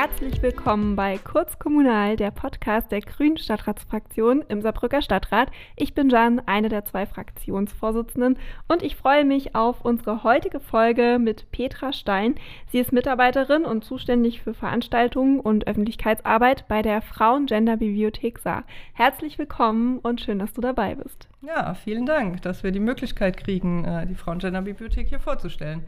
Herzlich willkommen bei Kurz Kommunal, der Podcast der Grünen Stadtratsfraktion im Saarbrücker Stadtrat. Ich bin Jan, eine der zwei Fraktionsvorsitzenden und ich freue mich auf unsere heutige Folge mit Petra Stein. Sie ist Mitarbeiterin und zuständig für Veranstaltungen und Öffentlichkeitsarbeit bei der Frauen-Gender-Bibliothek Saar. Herzlich willkommen und schön, dass du dabei bist. Ja, vielen Dank, dass wir die Möglichkeit kriegen, äh, die Frauen-Gender-Bibliothek hier vorzustellen.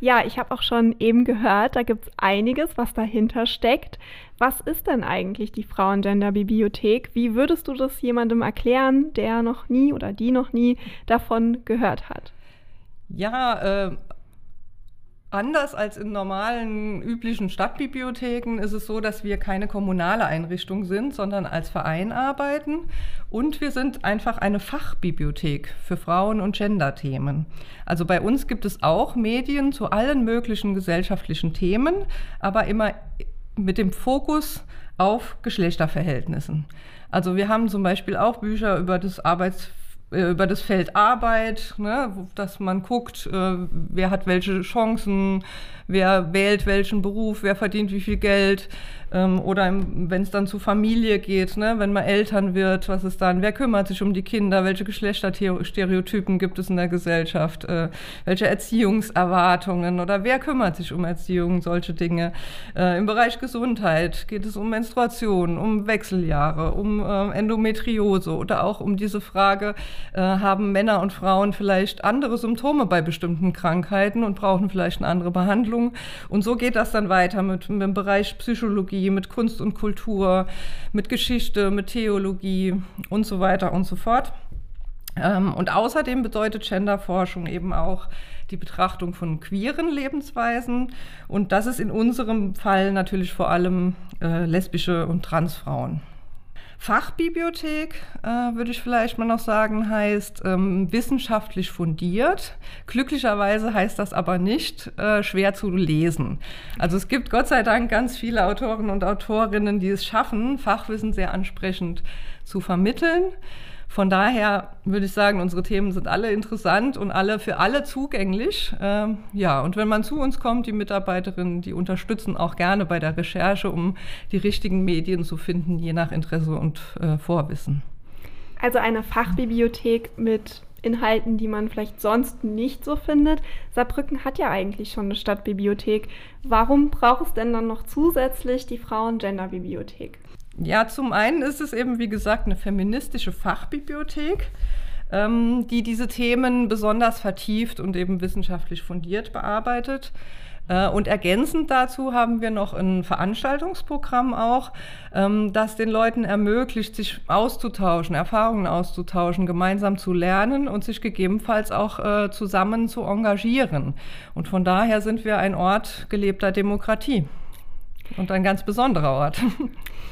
Ja, ich habe auch schon eben gehört, da gibt es einiges, was dahinter steckt. Was ist denn eigentlich die Frauen-Gender-Bibliothek? Wie würdest du das jemandem erklären, der noch nie oder die noch nie davon gehört hat? Ja, äh, Anders als in normalen, üblichen Stadtbibliotheken ist es so, dass wir keine kommunale Einrichtung sind, sondern als Verein arbeiten. Und wir sind einfach eine Fachbibliothek für Frauen- und Gender-Themen. Also bei uns gibt es auch Medien zu allen möglichen gesellschaftlichen Themen, aber immer mit dem Fokus auf Geschlechterverhältnissen. Also wir haben zum Beispiel auch Bücher über das Arbeits äh, über das Feld Arbeit, ne, dass man guckt, äh, wer hat welche Chancen, wer wählt welchen Beruf, wer verdient wie viel Geld. Ähm, oder wenn es dann zu Familie geht, ne, wenn man Eltern wird, was ist dann? Wer kümmert sich um die Kinder? Welche Geschlechterstereotypen gibt es in der Gesellschaft? Äh, welche Erziehungserwartungen oder wer kümmert sich um Erziehung? Solche Dinge. Äh, Im Bereich Gesundheit geht es um Menstruation, um Wechseljahre, um äh, Endometriose oder auch um diese Frage, äh, haben Männer und Frauen vielleicht andere Symptome bei bestimmten Krankheiten und brauchen vielleicht eine andere Behandlung? Und so geht das dann weiter mit, mit dem Bereich Psychologie mit Kunst und Kultur, mit Geschichte, mit Theologie und so weiter und so fort. Ähm, und außerdem bedeutet Genderforschung eben auch die Betrachtung von queeren Lebensweisen. Und das ist in unserem Fall natürlich vor allem äh, lesbische und Transfrauen. Fachbibliothek, äh, würde ich vielleicht mal noch sagen, heißt ähm, wissenschaftlich fundiert. Glücklicherweise heißt das aber nicht äh, schwer zu lesen. Also es gibt Gott sei Dank ganz viele Autoren und Autorinnen, die es schaffen, Fachwissen sehr ansprechend zu vermitteln. Von daher würde ich sagen, unsere Themen sind alle interessant und alle für alle zugänglich. Ähm, ja, und wenn man zu uns kommt, die Mitarbeiterinnen, die unterstützen auch gerne bei der Recherche, um die richtigen Medien zu finden, je nach Interesse und äh, Vorwissen. Also eine Fachbibliothek mit Inhalten, die man vielleicht sonst nicht so findet. Saarbrücken hat ja eigentlich schon eine Stadtbibliothek. Warum braucht es denn dann noch zusätzlich die Frauen-Gender-Bibliothek? Ja, zum einen ist es eben, wie gesagt, eine feministische Fachbibliothek, ähm, die diese Themen besonders vertieft und eben wissenschaftlich fundiert bearbeitet. Äh, und ergänzend dazu haben wir noch ein Veranstaltungsprogramm auch, ähm, das den Leuten ermöglicht, sich auszutauschen, Erfahrungen auszutauschen, gemeinsam zu lernen und sich gegebenenfalls auch äh, zusammen zu engagieren. Und von daher sind wir ein Ort gelebter Demokratie und ein ganz besonderer Ort.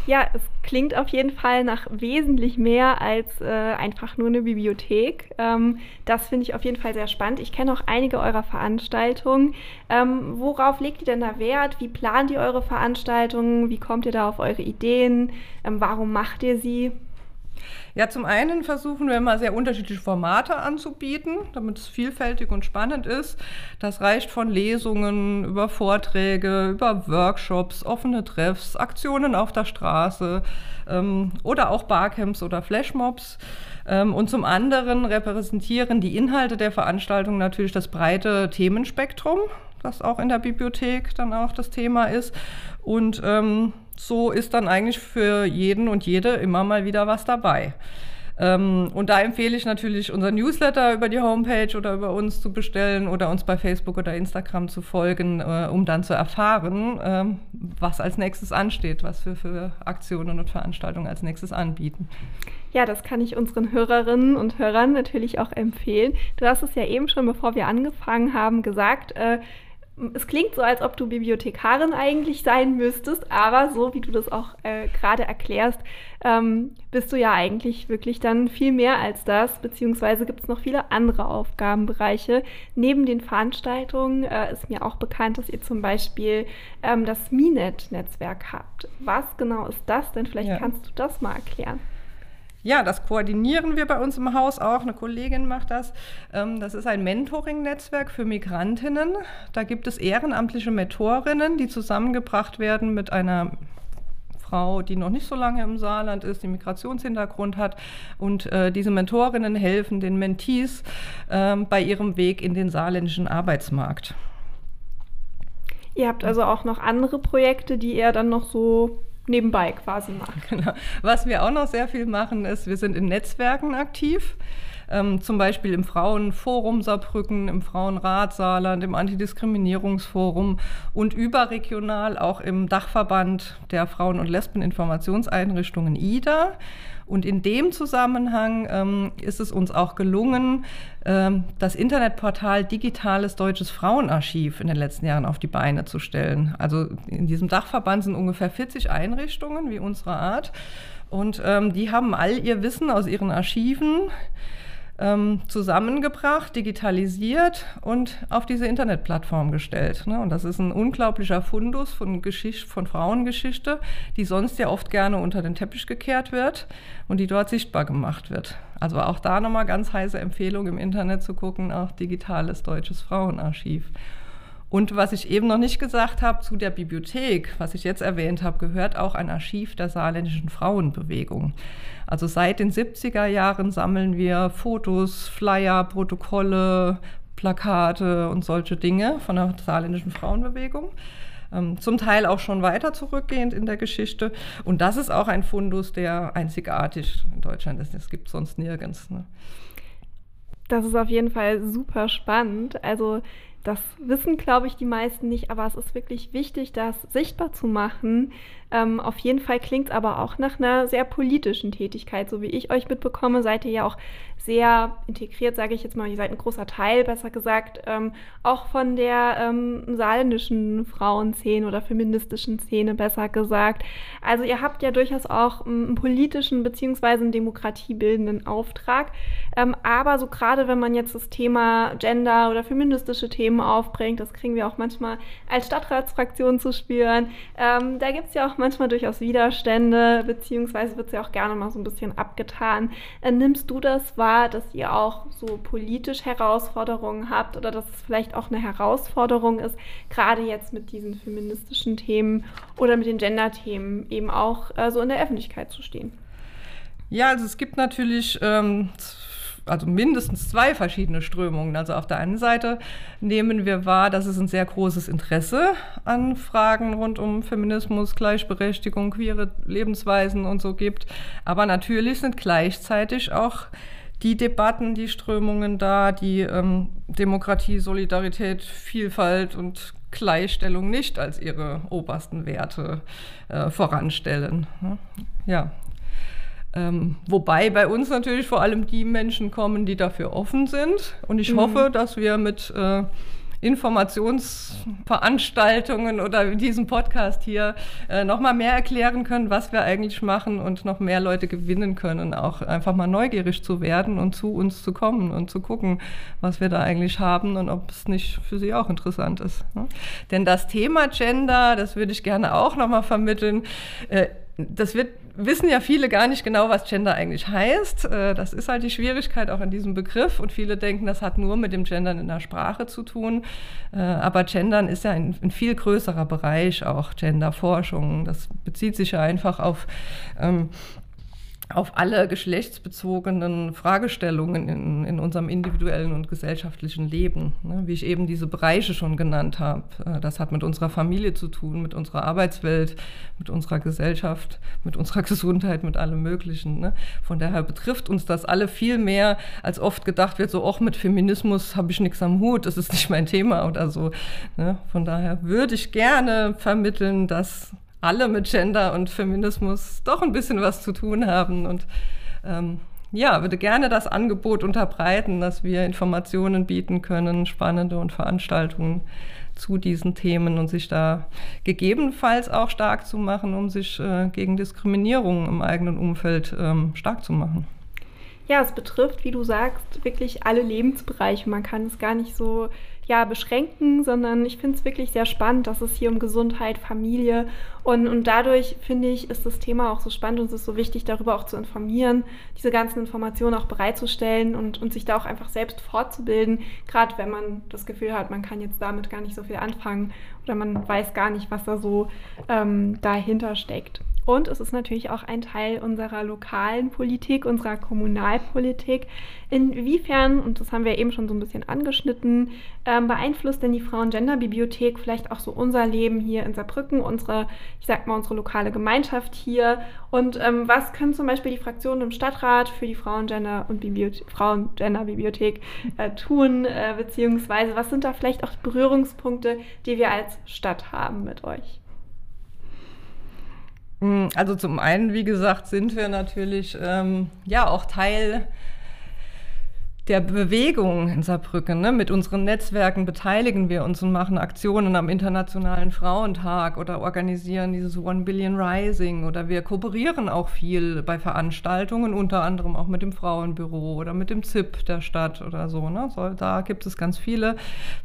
Ja, es klingt auf jeden Fall nach wesentlich mehr als äh, einfach nur eine Bibliothek. Ähm, das finde ich auf jeden Fall sehr spannend. Ich kenne auch einige eurer Veranstaltungen. Ähm, worauf legt ihr denn da Wert? Wie plant ihr eure Veranstaltungen? Wie kommt ihr da auf eure Ideen? Ähm, warum macht ihr sie? Ja, zum einen versuchen wir immer sehr unterschiedliche Formate anzubieten, damit es vielfältig und spannend ist. Das reicht von Lesungen über Vorträge, über Workshops, offene Treffs, Aktionen auf der Straße ähm, oder auch Barcamps oder Flashmobs. Ähm, und zum anderen repräsentieren die Inhalte der Veranstaltung natürlich das breite Themenspektrum, das auch in der Bibliothek dann auch das Thema ist. Und ähm, so ist dann eigentlich für jeden und jede immer mal wieder was dabei. Ähm, und da empfehle ich natürlich, unser Newsletter über die Homepage oder über uns zu bestellen oder uns bei Facebook oder Instagram zu folgen, äh, um dann zu erfahren, äh, was als nächstes ansteht, was wir für Aktionen und Veranstaltungen als nächstes anbieten. Ja, das kann ich unseren Hörerinnen und Hörern natürlich auch empfehlen. Du hast es ja eben schon, bevor wir angefangen haben, gesagt, äh, es klingt so, als ob du Bibliothekarin eigentlich sein müsstest, aber so wie du das auch äh, gerade erklärst, ähm, bist du ja eigentlich wirklich dann viel mehr als das, beziehungsweise gibt es noch viele andere Aufgabenbereiche. Neben den Veranstaltungen äh, ist mir auch bekannt, dass ihr zum Beispiel ähm, das Minet-Netzwerk habt. Was genau ist das denn? Vielleicht ja. kannst du das mal erklären. Ja, das koordinieren wir bei uns im Haus auch. Eine Kollegin macht das. Ähm, das ist ein Mentoring-Netzwerk für Migrantinnen. Da gibt es ehrenamtliche Mentorinnen, die zusammengebracht werden mit einer Frau, die noch nicht so lange im Saarland ist, die Migrationshintergrund hat. Und äh, diese Mentorinnen helfen den Mentees äh, bei ihrem Weg in den saarländischen Arbeitsmarkt. Ihr habt also auch noch andere Projekte, die ihr dann noch so nebenbei quasi macht. Genau. Was wir auch noch sehr viel machen, ist, wir sind in Netzwerken aktiv ähm, zum Beispiel im Frauenforum Saarbrücken, im Frauenrat Saarland, im Antidiskriminierungsforum und überregional auch im Dachverband der Frauen- und Lesbeninformationseinrichtungen IDA. Und in dem Zusammenhang ähm, ist es uns auch gelungen, ähm, das Internetportal Digitales Deutsches Frauenarchiv in den letzten Jahren auf die Beine zu stellen. Also in diesem Dachverband sind ungefähr 40 Einrichtungen wie unsere Art. Und ähm, die haben all ihr Wissen aus ihren Archiven ähm, zusammengebracht, digitalisiert und auf diese Internetplattform gestellt. Ne? Und das ist ein unglaublicher Fundus von, Geschicht von Frauengeschichte, die sonst ja oft gerne unter den Teppich gekehrt wird und die dort sichtbar gemacht wird. Also auch da nochmal ganz heiße Empfehlung im Internet zu gucken, auch digitales deutsches Frauenarchiv. Und was ich eben noch nicht gesagt habe, zu der Bibliothek, was ich jetzt erwähnt habe, gehört auch ein Archiv der saarländischen Frauenbewegung. Also seit den 70er Jahren sammeln wir Fotos, Flyer, Protokolle, Plakate und solche Dinge von der saarländischen Frauenbewegung. Ähm, zum Teil auch schon weiter zurückgehend in der Geschichte. Und das ist auch ein Fundus, der einzigartig in Deutschland ist. Das gibt es sonst nirgends. Ne? Das ist auf jeden Fall super spannend. Also das wissen, glaube ich, die meisten nicht, aber es ist wirklich wichtig, das sichtbar zu machen. Ähm, auf jeden Fall klingt es aber auch nach einer sehr politischen Tätigkeit. So wie ich euch mitbekomme, seid ihr ja auch sehr integriert, sage ich jetzt mal, ihr seid ein großer Teil, besser gesagt, ähm, auch von der ähm, saarländischen Frauenszene oder feministischen Szene, besser gesagt. Also ihr habt ja durchaus auch ähm, einen politischen bzw. einen demokratiebildenden Auftrag. Ähm, aber so gerade wenn man jetzt das Thema Gender oder feministische Themen aufbringt, das kriegen wir auch manchmal als Stadtratsfraktion zu spüren. Ähm, da gibt es ja auch manchmal durchaus Widerstände, beziehungsweise wird es ja auch gerne mal so ein bisschen abgetan. Äh, nimmst du das wahr? Wahr, dass ihr auch so politisch Herausforderungen habt oder dass es vielleicht auch eine Herausforderung ist, gerade jetzt mit diesen feministischen Themen oder mit den Gender-Themen eben auch äh, so in der Öffentlichkeit zu stehen? Ja, also es gibt natürlich ähm, also mindestens zwei verschiedene Strömungen. Also auf der einen Seite nehmen wir wahr, dass es ein sehr großes Interesse an Fragen rund um Feminismus, Gleichberechtigung, queere Lebensweisen und so gibt. Aber natürlich sind gleichzeitig auch die Debatten, die Strömungen da, die ähm, Demokratie, Solidarität, Vielfalt und Gleichstellung nicht als ihre obersten Werte äh, voranstellen. Ne? Ja. Ähm, wobei bei uns natürlich vor allem die Menschen kommen, die dafür offen sind. Und ich mhm. hoffe, dass wir mit äh, Informationsveranstaltungen oder diesem Podcast hier äh, noch mal mehr erklären können, was wir eigentlich machen und noch mehr Leute gewinnen können, auch einfach mal neugierig zu werden und zu uns zu kommen und zu gucken, was wir da eigentlich haben und ob es nicht für sie auch interessant ist. Ne? Denn das Thema Gender, das würde ich gerne auch noch mal vermitteln. Äh, das wird wissen ja viele gar nicht genau, was Gender eigentlich heißt. Äh, das ist halt die Schwierigkeit auch an diesem Begriff und viele denken, das hat nur mit dem Gendern in der Sprache zu tun. Äh, aber Gendern ist ja ein, ein viel größerer Bereich, auch Genderforschung. Das bezieht sich ja einfach auf ähm, auf alle geschlechtsbezogenen Fragestellungen in, in unserem individuellen und gesellschaftlichen Leben. Ne? Wie ich eben diese Bereiche schon genannt habe. Äh, das hat mit unserer Familie zu tun, mit unserer Arbeitswelt, mit unserer Gesellschaft, mit unserer Gesundheit, mit allem Möglichen. Ne? Von daher betrifft uns das alle viel mehr, als oft gedacht wird, so, auch mit Feminismus habe ich nichts am Hut, das ist nicht mein Thema oder so. Ne? Von daher würde ich gerne vermitteln, dass alle mit Gender und Feminismus doch ein bisschen was zu tun haben. Und ähm, ja, würde gerne das Angebot unterbreiten, dass wir Informationen bieten können, spannende und Veranstaltungen zu diesen Themen und sich da gegebenenfalls auch stark zu machen, um sich äh, gegen Diskriminierung im eigenen Umfeld ähm, stark zu machen. Ja, es betrifft, wie du sagst, wirklich alle Lebensbereiche. Man kann es gar nicht so ja, beschränken, sondern ich finde es wirklich sehr spannend, dass es hier um Gesundheit, Familie und, und dadurch finde ich, ist das Thema auch so spannend und es ist so wichtig, darüber auch zu informieren, diese ganzen Informationen auch bereitzustellen und, und sich da auch einfach selbst fortzubilden, gerade wenn man das Gefühl hat, man kann jetzt damit gar nicht so viel anfangen oder man weiß gar nicht, was da so ähm, dahinter steckt. Und es ist natürlich auch ein Teil unserer lokalen Politik, unserer Kommunalpolitik. Inwiefern, und das haben wir eben schon so ein bisschen angeschnitten, ähm, beeinflusst denn die Frauen-Gender-Bibliothek vielleicht auch so unser Leben hier in Saarbrücken, unsere, ich sag mal, unsere lokale Gemeinschaft hier? Und ähm, was können zum Beispiel die Fraktionen im Stadtrat für die Frauen-Gender- und Frauen-Gender-Bibliothek äh, tun? Äh, beziehungsweise was sind da vielleicht auch Berührungspunkte, die wir als Stadt haben mit euch? Hm, also zum einen, wie gesagt, sind wir natürlich ähm, ja auch Teil der Bewegung in Saarbrücken. Ne? Mit unseren Netzwerken beteiligen wir uns und machen Aktionen am Internationalen Frauentag oder organisieren dieses One Billion Rising oder wir kooperieren auch viel bei Veranstaltungen, unter anderem auch mit dem Frauenbüro oder mit dem ZIP der Stadt oder so. Ne? so da gibt es ganz viele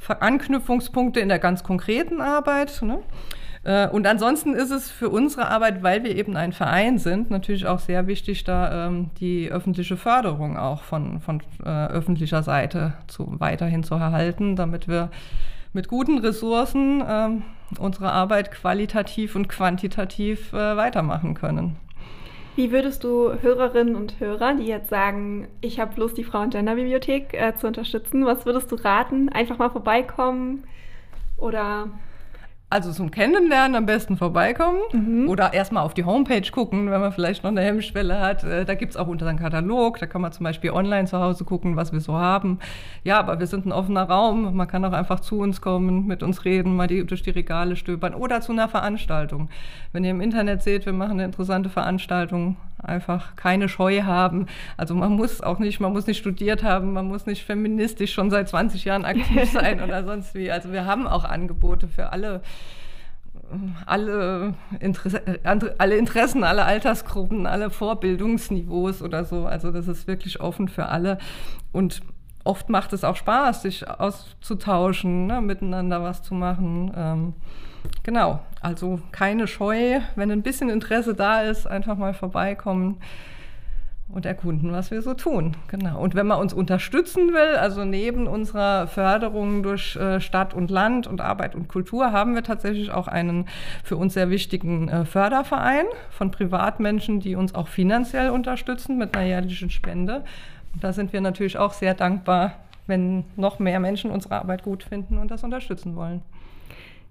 Anknüpfungspunkte in der ganz konkreten Arbeit. Ne? Äh, und ansonsten ist es für unsere Arbeit, weil wir eben ein Verein sind, natürlich auch sehr wichtig, da ähm, die öffentliche Förderung auch von, von äh, öffentlicher Seite zu, weiterhin zu erhalten, damit wir mit guten Ressourcen ähm, unsere Arbeit qualitativ und quantitativ äh, weitermachen können. Wie würdest du Hörerinnen und Hörer, die jetzt sagen, ich habe Lust, die Frauen-Gender-Bibliothek äh, zu unterstützen, was würdest du raten? Einfach mal vorbeikommen oder also zum Kennenlernen am besten vorbeikommen mhm. oder erstmal auf die Homepage gucken, wenn man vielleicht noch eine Hemmschwelle hat. Äh, da gibt es auch unseren Katalog, da kann man zum Beispiel online zu Hause gucken, was wir so haben. Ja, aber wir sind ein offener Raum, man kann auch einfach zu uns kommen, mit uns reden, mal die, durch die Regale stöbern oder zu einer Veranstaltung. Wenn ihr im Internet seht, wir machen eine interessante Veranstaltung, einfach keine Scheu haben. Also man muss auch nicht, man muss nicht studiert haben, man muss nicht feministisch schon seit 20 Jahren aktiv sein oder sonst wie. Also wir haben auch Angebote für alle alle, Interesse, alle Interessen, alle Altersgruppen, alle Vorbildungsniveaus oder so. Also das ist wirklich offen für alle. Und oft macht es auch Spaß, sich auszutauschen, ne, miteinander was zu machen. Ähm, genau, also keine Scheu, wenn ein bisschen Interesse da ist, einfach mal vorbeikommen und erkunden, was wir so tun. Genau. Und wenn man uns unterstützen will, also neben unserer Förderung durch äh, Stadt und Land und Arbeit und Kultur, haben wir tatsächlich auch einen für uns sehr wichtigen äh, Förderverein von Privatmenschen, die uns auch finanziell unterstützen mit einer jährlichen Spende. Und da sind wir natürlich auch sehr dankbar, wenn noch mehr Menschen unsere Arbeit gut finden und das unterstützen wollen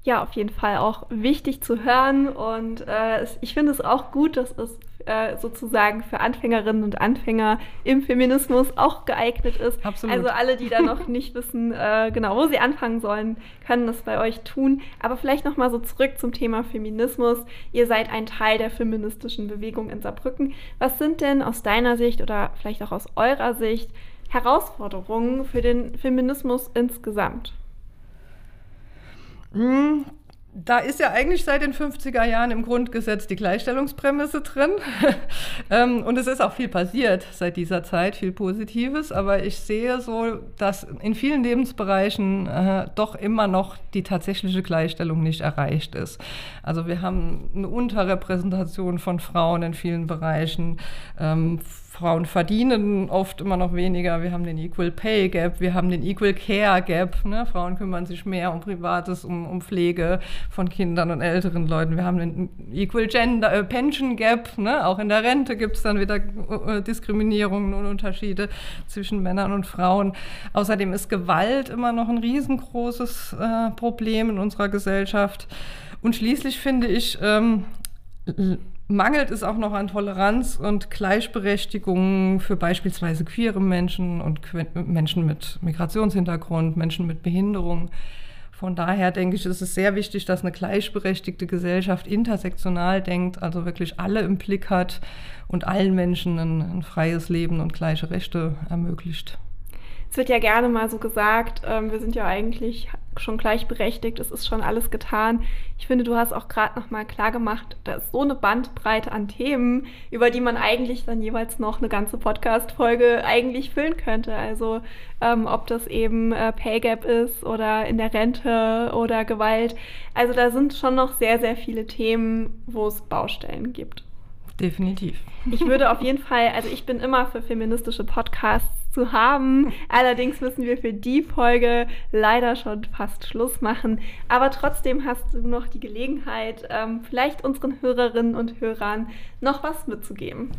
ja, auf jeden Fall auch wichtig zu hören. Und äh, ich finde es auch gut, dass es äh, sozusagen für Anfängerinnen und Anfänger im Feminismus auch geeignet ist. Absolut. Also alle, die da noch nicht wissen, äh, genau, wo sie anfangen sollen, können das bei euch tun. Aber vielleicht nochmal so zurück zum Thema Feminismus. Ihr seid ein Teil der feministischen Bewegung in Saarbrücken. Was sind denn aus deiner Sicht oder vielleicht auch aus eurer Sicht Herausforderungen für den Feminismus insgesamt? Da ist ja eigentlich seit den 50er Jahren im Grundgesetz die Gleichstellungsprämisse drin. Ähm, und es ist auch viel passiert seit dieser Zeit, viel Positives. Aber ich sehe so, dass in vielen Lebensbereichen äh, doch immer noch die tatsächliche Gleichstellung nicht erreicht ist. Also wir haben eine Unterrepräsentation von Frauen in vielen Bereichen. Ähm, Frauen verdienen oft immer noch weniger. Wir haben den Equal Pay Gap, wir haben den Equal Care Gap. Ne? Frauen kümmern sich mehr um Privates, um, um Pflege von Kindern und älteren Leuten. Wir haben den Equal Gender äh, Pension Gap. Ne? Auch in der Rente gibt es dann wieder äh, Diskriminierungen und Unterschiede zwischen Männern und Frauen. Außerdem ist Gewalt immer noch ein riesengroßes äh, Problem in unserer Gesellschaft. Und schließlich finde ich, ähm, mangelt es auch noch an Toleranz und Gleichberechtigung für beispielsweise queere Menschen und Menschen mit Migrationshintergrund, Menschen mit Behinderung. Von daher denke ich, ist es sehr wichtig, dass eine gleichberechtigte Gesellschaft intersektional denkt, also wirklich alle im Blick hat und allen Menschen ein, ein freies Leben und gleiche Rechte ermöglicht. Es wird ja gerne mal so gesagt, ähm, wir sind ja eigentlich schon gleichberechtigt, es ist schon alles getan. Ich finde, du hast auch gerade nochmal klar gemacht, da ist so eine Bandbreite an Themen, über die man eigentlich dann jeweils noch eine ganze Podcast-Folge eigentlich füllen könnte. Also ähm, ob das eben äh, Pay Gap ist oder in der Rente oder Gewalt. Also da sind schon noch sehr, sehr viele Themen, wo es Baustellen gibt. Definitiv. Ich würde auf jeden Fall, also ich bin immer für feministische Podcasts zu haben. Allerdings müssen wir für die Folge leider schon fast Schluss machen. Aber trotzdem hast du noch die Gelegenheit, ähm, vielleicht unseren Hörerinnen und Hörern noch was mitzugeben.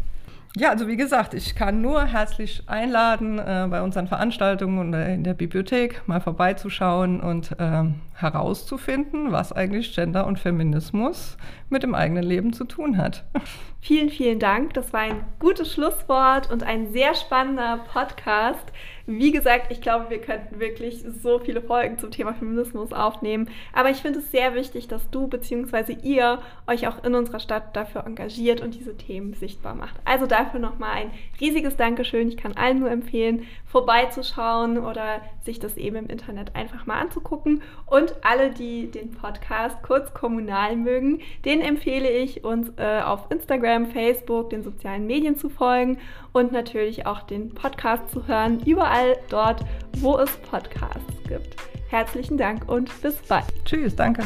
Ja, also wie gesagt, ich kann nur herzlich einladen, äh, bei unseren Veranstaltungen und in der Bibliothek mal vorbeizuschauen und äh, herauszufinden, was eigentlich Gender und Feminismus mit dem eigenen Leben zu tun hat. Vielen, vielen Dank. Das war ein gutes Schlusswort und ein sehr spannender Podcast. Wie gesagt, ich glaube, wir könnten wirklich so viele Folgen zum Thema Feminismus aufnehmen. Aber ich finde es sehr wichtig, dass du bzw. ihr euch auch in unserer Stadt dafür engagiert und diese Themen sichtbar macht. Also dafür nochmal ein riesiges Dankeschön. Ich kann allen nur empfehlen, vorbeizuschauen oder sich das eben im Internet einfach mal anzugucken. Und alle, die den Podcast kurz kommunal mögen, den empfehle ich uns äh, auf Instagram, Facebook, den sozialen Medien zu folgen und natürlich auch den Podcast zu hören. Überall überall dort, wo es Podcasts gibt. Herzlichen Dank und bis bald. Tschüss, danke.